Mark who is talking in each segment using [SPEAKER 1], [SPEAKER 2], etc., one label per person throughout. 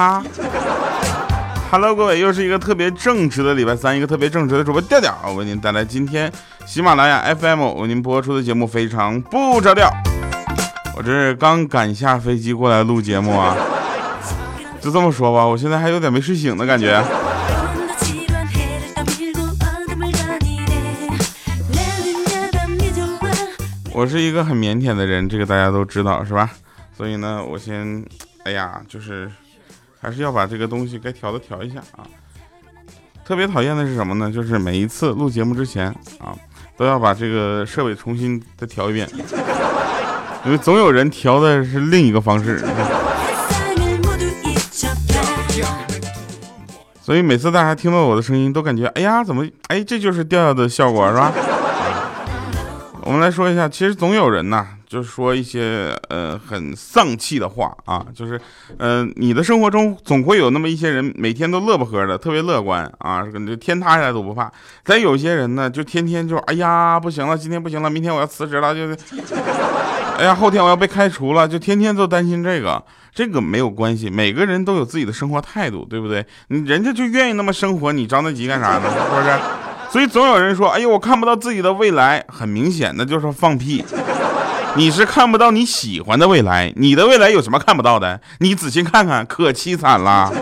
[SPEAKER 1] 哈。Hello，各位，又是一个特别正直的礼拜三，一个特别正直的主播调调，我为您带来今天喜马拉雅 FM 为您播出的节目，非常不着调。我这是刚赶下飞机过来录节目啊，就这么说吧，我现在还有点没睡醒的感觉。我是一个很腼腆的人，这个大家都知道是吧？所以呢，我先，哎呀，就是。还是要把这个东西该调的调一下啊！特别讨厌的是什么呢？就是每一次录节目之前啊，都要把这个设备重新再调一遍，因为总有人调的是另一个方式。所以每次大家听到我的声音，都感觉哎呀，怎么哎，这就是调调的效果是吧？我们来说一下，其实总有人呐。就是说一些呃很丧气的话啊，就是，呃，你的生活中总会有那么一些人，每天都乐不呵的，特别乐观啊，天塌下来都不怕。但有些人呢，就天天就，哎呀，不行了，今天不行了，明天我要辞职了，就是，哎呀，后天我要被开除了，就天天都担心这个。这个没有关系，每个人都有自己的生活态度，对不对？你人家就愿意那么生活，你着那急干啥呢？是不是？所以总有人说，哎呦，我看不到自己的未来，很明显的就是放屁。你是看不到你喜欢的未来，你的未来有什么看不到的？你仔细看看，可凄惨了。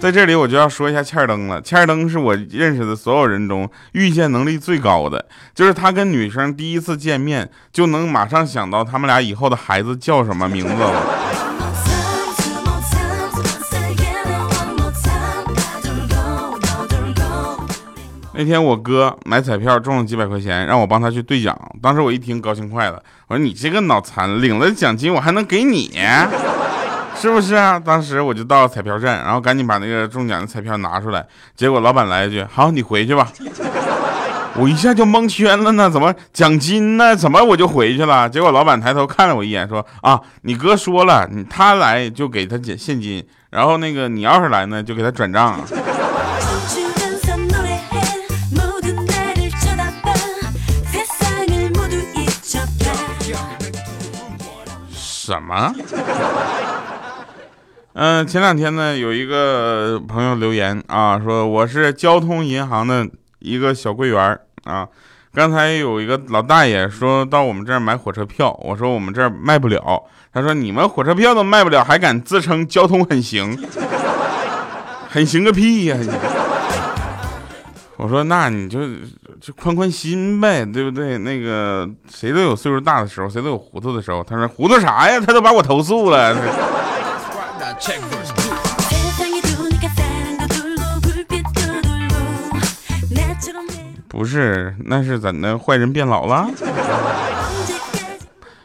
[SPEAKER 1] 在这里我就要说一下欠儿登了，欠儿登是我认识的所有人中预见能力最高的，就是他跟女生第一次见面就能马上想到他们俩以后的孩子叫什么名字了。那天我哥买彩票中了几百块钱，让我帮他去兑奖。当时我一听高兴坏了，我说你这个脑残，领了奖金我还能给你，是不是啊？当时我就到彩票站，然后赶紧把那个中奖的彩票拿出来。结果老板来一句：“好，你回去吧。”我一下就蒙圈了呢，怎么奖金呢？怎么我就回去了？结果老板抬头看了我一眼，说：“啊，你哥说了，他来就给他现现金，然后那个你要是来呢，就给他转账。”什么？嗯，前两天呢，有一个朋友留言啊，说我是交通银行的一个小柜员啊。刚才有一个老大爷说到我们这儿买火车票，我说我们这儿卖不了。他说你们火车票都卖不了，还敢自称交通很行？很行个屁呀！我说那你就就宽宽心呗，对不对？那个谁都有岁数大的时候，谁都有糊涂的时候。他说糊涂啥呀？他都把我投诉了。不是，那是怎的？坏人变老了？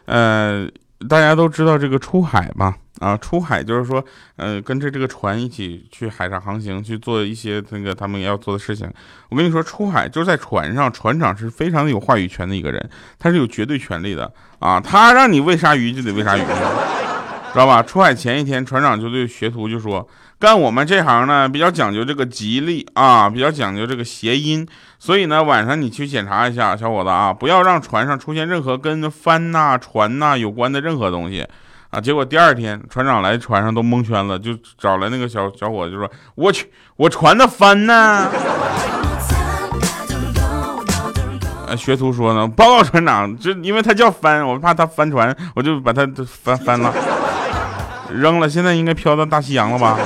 [SPEAKER 1] 呃，大家都知道这个出海吧？啊，出海就是说，呃，跟着这个船一起去海上航行，去做一些那个他们要做的事情。我跟你说，出海就是在船上，船长是非常有话语权的一个人，他是有绝对权利的啊。他让你喂鲨鱼就得喂鲨鱼，知道吧？出海前一天，船长就对学徒就说，干我们这行呢，比较讲究这个吉利啊，比较讲究这个谐音，所以呢，晚上你去检查一下，小伙子啊，不要让船上出现任何跟帆呐、船呐有关的任何东西。啊！结果第二天船长来船上都蒙圈了，就找来那个小小伙子，就说：“我去，我船的帆呢？”学徒说呢：“报告船长，这因为他叫帆，我怕他翻船，我就把他翻翻了，扔了。现在应该飘到大西洋了吧？”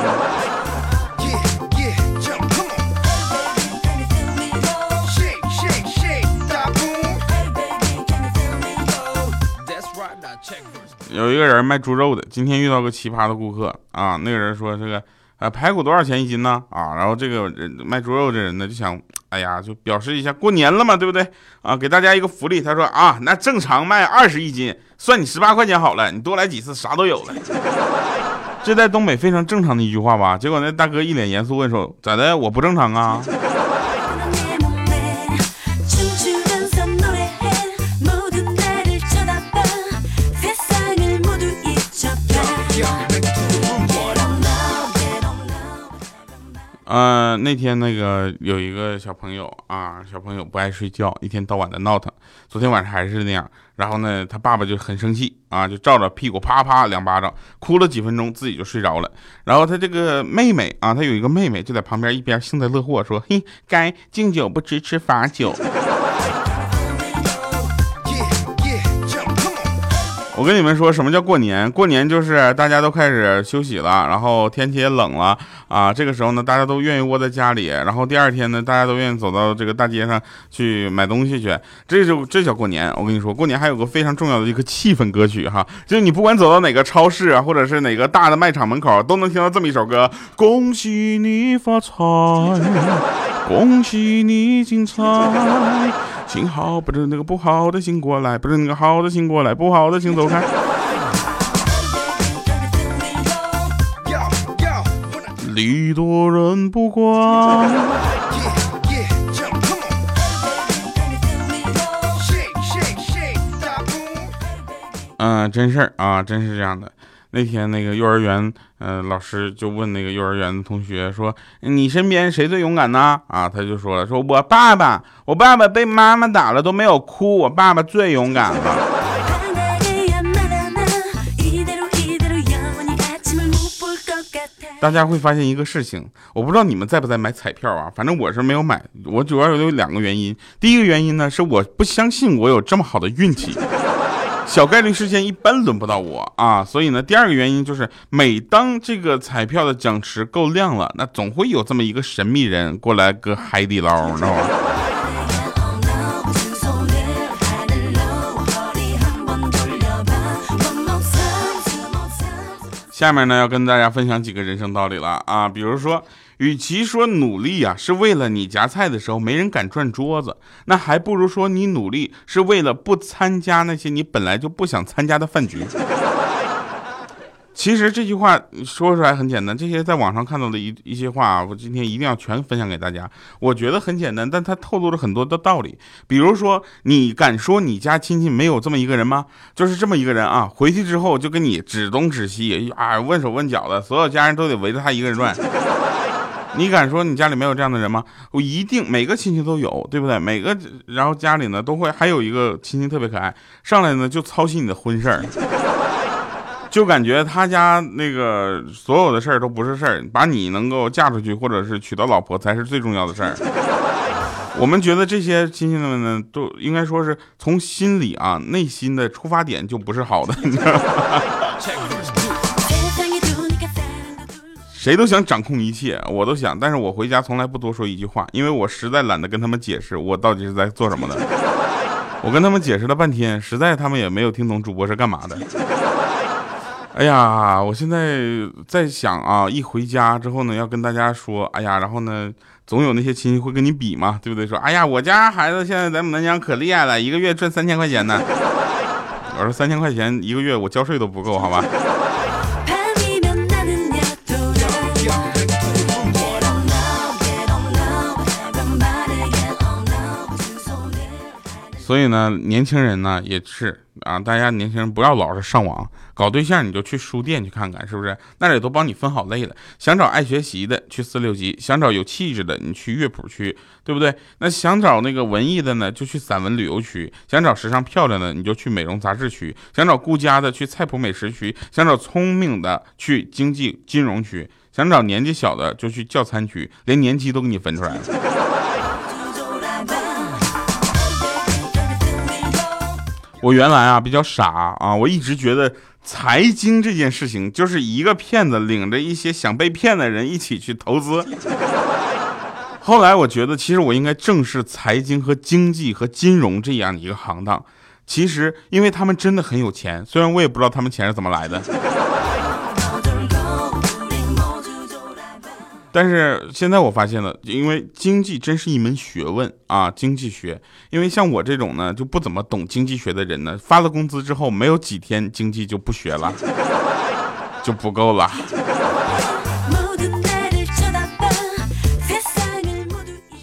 [SPEAKER 1] 有一个人卖猪肉的，今天遇到个奇葩的顾客啊。那个人说：“这个呃排骨多少钱一斤呢？”啊，然后这个人卖猪肉的人呢就想，哎呀，就表示一下过年了嘛，对不对？啊，给大家一个福利。他说：“啊，那正常卖二十一斤，算你十八块钱好了，你多来几次啥都有了。”这在东北非常正常的一句话吧？结果那大哥一脸严肃问说：“咋的？我不正常啊？”呃，那天那个有一个小朋友啊，小朋友不爱睡觉，一天到晚的闹腾。昨天晚上还是那样，然后呢，他爸爸就很生气啊，就照着屁股啪啪两巴掌，哭了几分钟，自己就睡着了。然后他这个妹妹啊，他有一个妹妹就在旁边一边幸灾乐祸说：“嘿，该敬酒不吃吃罚酒。”我跟你们说，什么叫过年？过年就是大家都开始休息了，然后天气也冷了啊。这个时候呢，大家都愿意窝在家里，然后第二天呢，大家都愿意走到这个大街上去买东西去。这就这叫过年。我跟你说，过年还有个非常重要的一个气氛歌曲哈，就是你不管走到哪个超市啊，或者是哪个大的卖场门口，都能听到这么一首歌：恭喜你发财，恭喜你精彩。请好，不是那个不好的，请过来；不是那个好的，请过来；不好的，请走开。礼多人不怪。嗯，真事儿啊，真是这样的。那天那个幼儿园，呃，老师就问那个幼儿园的同学说：“你身边谁最勇敢呢？”啊，他就说了：“说我爸爸，我爸爸被妈妈打了都没有哭，我爸爸最勇敢了。”大家会发现一个事情，我不知道你们在不在买彩票啊？反正我是没有买，我主要有两个原因。第一个原因呢，是我不相信我有这么好的运气。小概率事件一般轮不到我啊，所以呢，第二个原因就是，每当这个彩票的奖池够亮了，那总会有这么一个神秘人过来割海底捞，你知道吗？下面呢，要跟大家分享几个人生道理了啊，比如说。与其说努力啊是为了你夹菜的时候没人敢转桌子，那还不如说你努力是为了不参加那些你本来就不想参加的饭局。其实这句话说出来很简单，这些在网上看到的一一些话，啊我今天一定要全分享给大家。我觉得很简单，但它透露着很多的道理。比如说，你敢说你家亲戚没有这么一个人吗？就是这么一个人啊，回去之后就跟你指东指西啊，问手问脚的，所有家人都得围着他一个人转。你敢说你家里没有这样的人吗？我一定每个亲戚都有，对不对？每个然后家里呢都会还有一个亲戚特别可爱，上来呢就操心你的婚事儿，就感觉他家那个所有的事儿都不是事儿，把你能够嫁出去或者是娶到老婆才是最重要的事儿。我们觉得这些亲戚们呢，都应该说是从心里啊内心的出发点就不是好的。你知道吗？谁都想掌控一切，我都想，但是我回家从来不多说一句话，因为我实在懒得跟他们解释我到底是在做什么的。我跟他们解释了半天，实在他们也没有听懂主播是干嘛的。哎呀，我现在在想啊，一回家之后呢，要跟大家说，哎呀，然后呢，总有那些亲戚会跟你比嘛，对不对？说，哎呀，我家孩子现在在南疆可厉害了，一个月赚三千块钱呢。我说三千块钱一个月，我交税都不够，好吧？所以呢，年轻人呢也是啊，大家年轻人不要老是上网搞对象，你就去书店去看看，是不是？那里都帮你分好类了。想找爱学习的，去四六级；想找有气质的，你去乐谱区，对不对？那想找那个文艺的呢，就去散文旅游区；想找时尚漂亮的，你就去美容杂志区；想找顾家的，去菜谱美食区；想找聪明的，去经济金融区；想找年纪小的，就去教餐区，连年级都给你分出来了。我原来啊比较傻啊，我一直觉得财经这件事情就是一个骗子领着一些想被骗的人一起去投资。后来我觉得，其实我应该正视财经和经济和金融这样一个行当。其实，因为他们真的很有钱，虽然我也不知道他们钱是怎么来的。但是现在我发现了，因为经济真是一门学问啊，经济学。因为像我这种呢就不怎么懂经济学的人呢，发了工资之后没有几天，经济就不学了，就不够了。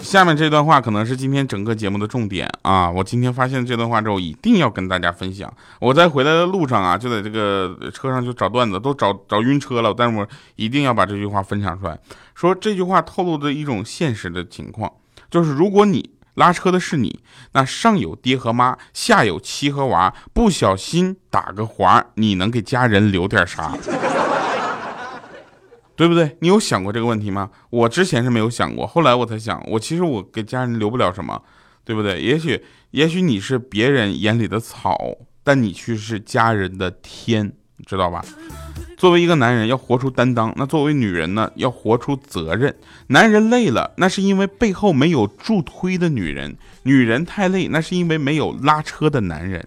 [SPEAKER 1] 下面这段话可能是今天整个节目的重点啊！我今天发现这段话之后，一定要跟大家分享。我在回来的路上啊，就在这个车上就找段子，都找找晕车了。但是我一定要把这句话分享出来，说这句话透露的一种现实的情况，就是如果你拉车的是你，那上有爹和妈，下有妻和娃，不小心打个滑，你能给家人留点啥？对不对？你有想过这个问题吗？我之前是没有想过，后来我才想，我其实我给家人留不了什么，对不对？也许，也许你是别人眼里的草，但你却是家人的天，知道吧？作为一个男人，要活出担当；那作为女人呢，要活出责任。男人累了，那是因为背后没有助推的女人；女人太累，那是因为没有拉车的男人。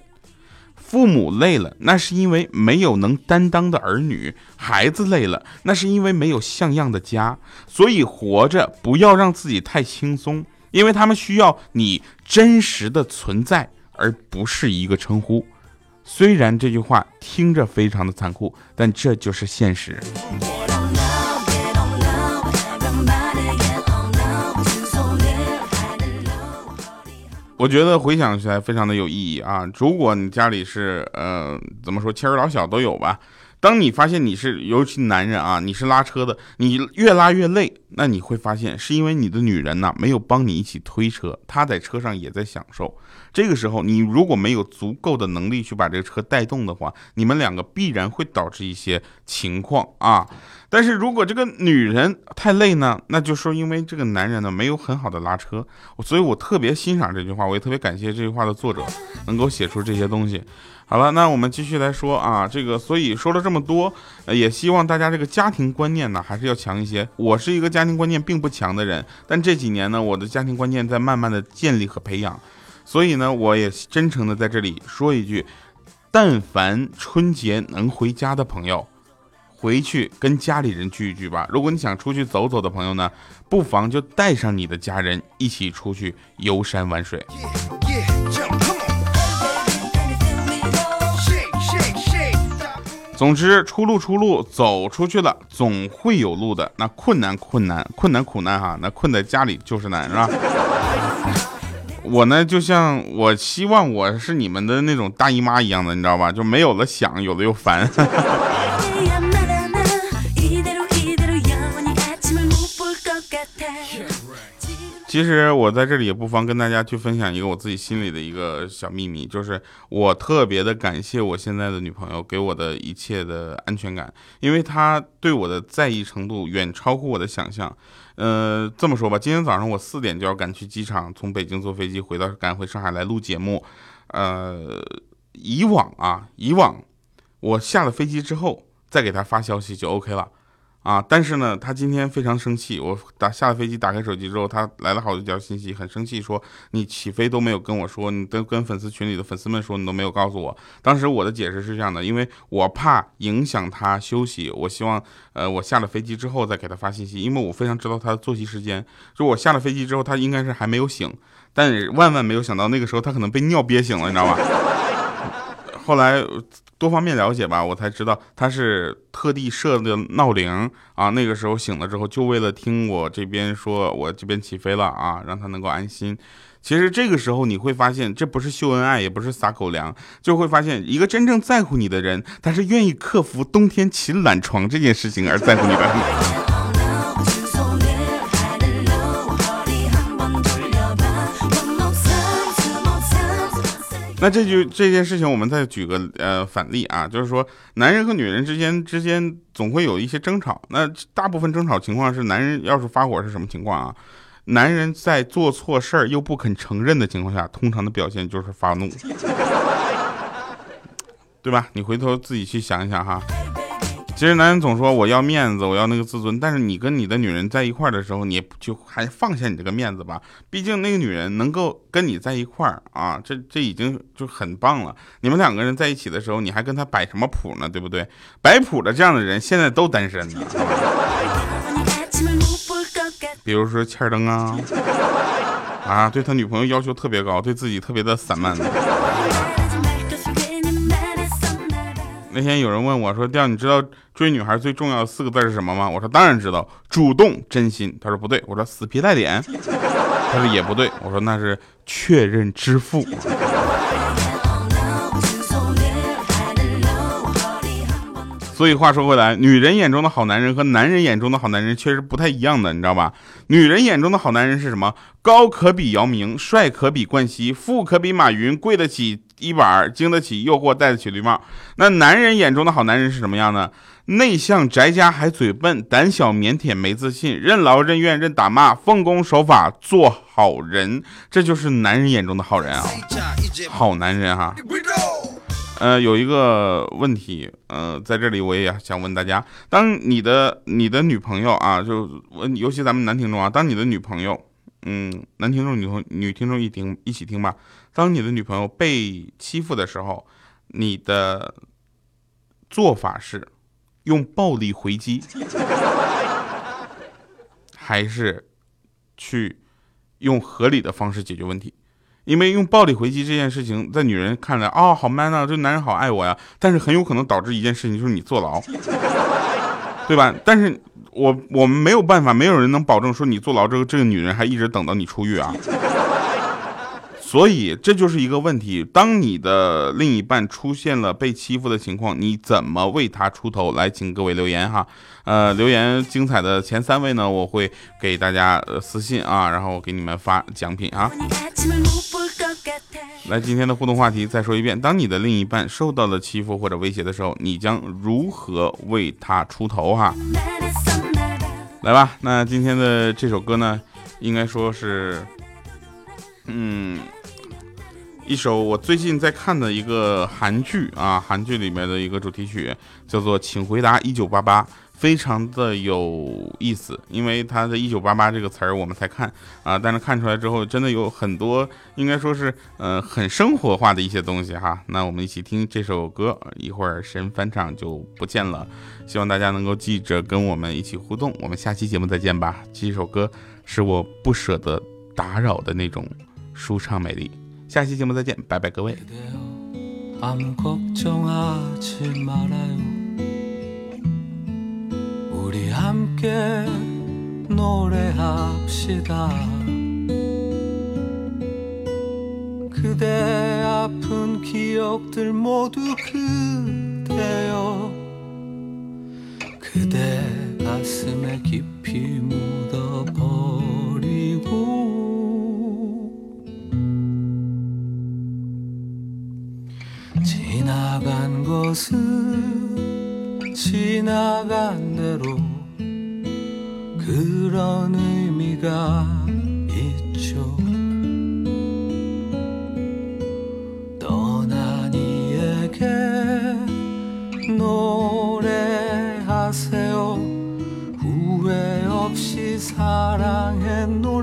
[SPEAKER 1] 父母累了，那是因为没有能担当的儿女；孩子累了，那是因为没有像样的家。所以活着不要让自己太轻松，因为他们需要你真实的存在，而不是一个称呼。虽然这句话听着非常的残酷，但这就是现实。我觉得回想起来非常的有意义啊！如果你家里是呃怎么说，妻儿老小都有吧。当你发现你是尤其男人啊，你是拉车的，你越拉越累，那你会发现是因为你的女人呢没有帮你一起推车，她在车上也在享受。这个时候，你如果没有足够的能力去把这个车带动的话，你们两个必然会导致一些情况啊。但是如果这个女人太累呢，那就说因为这个男人呢没有很好的拉车，所以我特别欣赏这句话，我也特别感谢这句话的作者能够写出这些东西。好了，那我们继续来说啊，这个所以说了这么多，也希望大家这个家庭观念呢还是要强一些。我是一个家庭观念并不强的人，但这几年呢，我的家庭观念在慢慢的建立和培养。所以呢，我也真诚的在这里说一句：但凡春节能回家的朋友，回去跟家里人聚一聚吧。如果你想出去走走的朋友呢，不妨就带上你的家人一起出去游山玩水。总之，出路出路，走出去了总会有路的。那困难困难困难苦难哈，那困在家里就是难，是吧？我呢，就像我希望我是你们的那种大姨妈一样的，你知道吧？就没有了想，有的又烦。其实我在这里也不妨跟大家去分享一个我自己心里的一个小秘密，就是我特别的感谢我现在的女朋友给我的一切的安全感，因为她对我的在意程度远超乎我的想象。呃，这么说吧，今天早上我四点就要赶去机场，从北京坐飞机回到赶回上海来录节目。呃，以往啊，以往我下了飞机之后再给他发消息就 OK 了。啊！但是呢，他今天非常生气。我打下了飞机，打开手机之后，他来了好几条信息，很生气，说你起飞都没有跟我说，你都跟粉丝群里的粉丝们说，你都没有告诉我。当时我的解释是这样的，因为我怕影响他休息，我希望呃我下了飞机之后再给他发信息，因为我非常知道他的作息时间。就我下了飞机之后，他应该是还没有醒，但万万没有想到那个时候他可能被尿憋醒了，你知道吧？后来。多方面了解吧，我才知道他是特地设的闹铃啊。那个时候醒了之后，就为了听我这边说，我这边起飞了啊，让他能够安心。其实这个时候你会发现，这不是秀恩爱，也不是撒狗粮，就会发现一个真正在乎你的人，他是愿意克服冬天起懒床这件事情而在乎你的。那这就这件事情，我们再举个呃反例啊，就是说男人和女人之间之间总会有一些争吵。那大部分争吵情况是男人要是发火是什么情况啊？男人在做错事儿又不肯承认的情况下，通常的表现就是发怒，对吧？你回头自己去想一想哈。其实男人总说我要面子，我要那个自尊，但是你跟你的女人在一块的时候，你就还放下你这个面子吧。毕竟那个女人能够跟你在一块儿啊，这这已经就很棒了。你们两个人在一起的时候，你还跟他摆什么谱呢？对不对？摆谱的这样的人现在都单身呢。比如说欠灯啊，啊，对他女朋友要求特别高，对自己特别的散漫。那天有人问我说：“调，你知道追女孩最重要的四个字是什么吗？”我说：“当然知道，主动、真心。”他说：“不对。”我说：“死皮赖脸。”他说也不对，我说那是确认支付。所以话说回来，女人眼中的好男人和男人眼中的好男人确实不太一样的，你知道吧？女人眼中的好男人是什么？高可比姚明，帅可比冠希，富可比马云，贵得起一板，经得起诱惑，戴得起绿帽。那男人眼中的好男人是什么样呢？内向宅家还嘴笨，胆小腼腆没自信，任劳任怨任打骂，奉公守法做好人，这就是男人眼中的好人啊，好男人哈。呃，有一个问题，呃，在这里我也想问大家：当你的你的女朋友啊，就，尤其咱们男听众啊，当你的女朋友，嗯，男听众、女同女听众一听一起听吧。当你的女朋友被欺负的时候，你的做法是用暴力回击，还是去用合理的方式解决问题？因为用暴力回击这件事情，在女人看来，哦，好 man 啊，这男人好爱我呀。但是很有可能导致一件事情，就是你坐牢，对吧？但是我我们没有办法，没有人能保证说你坐牢这个这个女人还一直等到你出狱啊。所以这就是一个问题。当你的另一半出现了被欺负的情况，你怎么为他出头？来，请各位留言哈。呃，留言精彩的前三位呢，我会给大家私信啊，然后给你们发奖品啊。来，今天的互动话题再说一遍：当你的另一半受到了欺负或者威胁的时候，你将如何为他出头？哈，来吧。那今天的这首歌呢，应该说是，嗯。一首我最近在看的一个韩剧啊，韩剧里面的一个主题曲叫做《请回答一九八八》，非常的有意思。因为他的一九八八这个词儿我们才看啊，但是看出来之后，真的有很多应该说是呃很生活化的一些东西哈。那我们一起听这首歌，一会儿神返场就不见了。希望大家能够记着跟我们一起互动。我们下期节目再见吧。这首歌是我不舍得打扰的那种舒畅美丽。下期节目再见，拜拜各位。 우리 함께 노래합시다. 그대 아픈 기억들 모두 그대여. 그대 가슴에 깊이 묻어버리고. 지나간 것은 지나간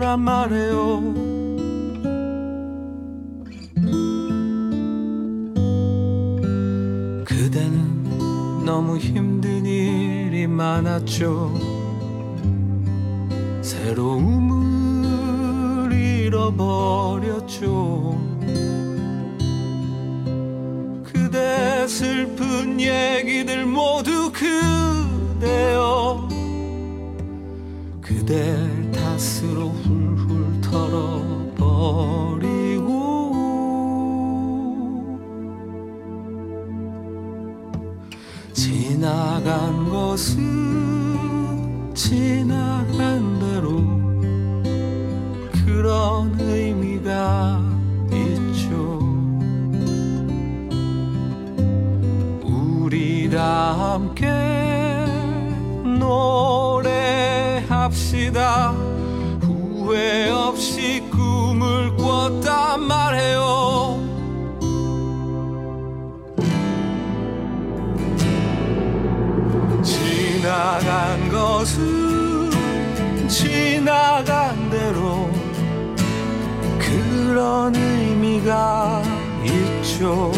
[SPEAKER 1] 사랑했노란 말해요. 너무 힘든 일이 많았죠. 새로움을 잃어버렸죠. 그대 슬픈 얘기들 모두 그대여. 그댈 지나간 것은 지나 의미가 있죠.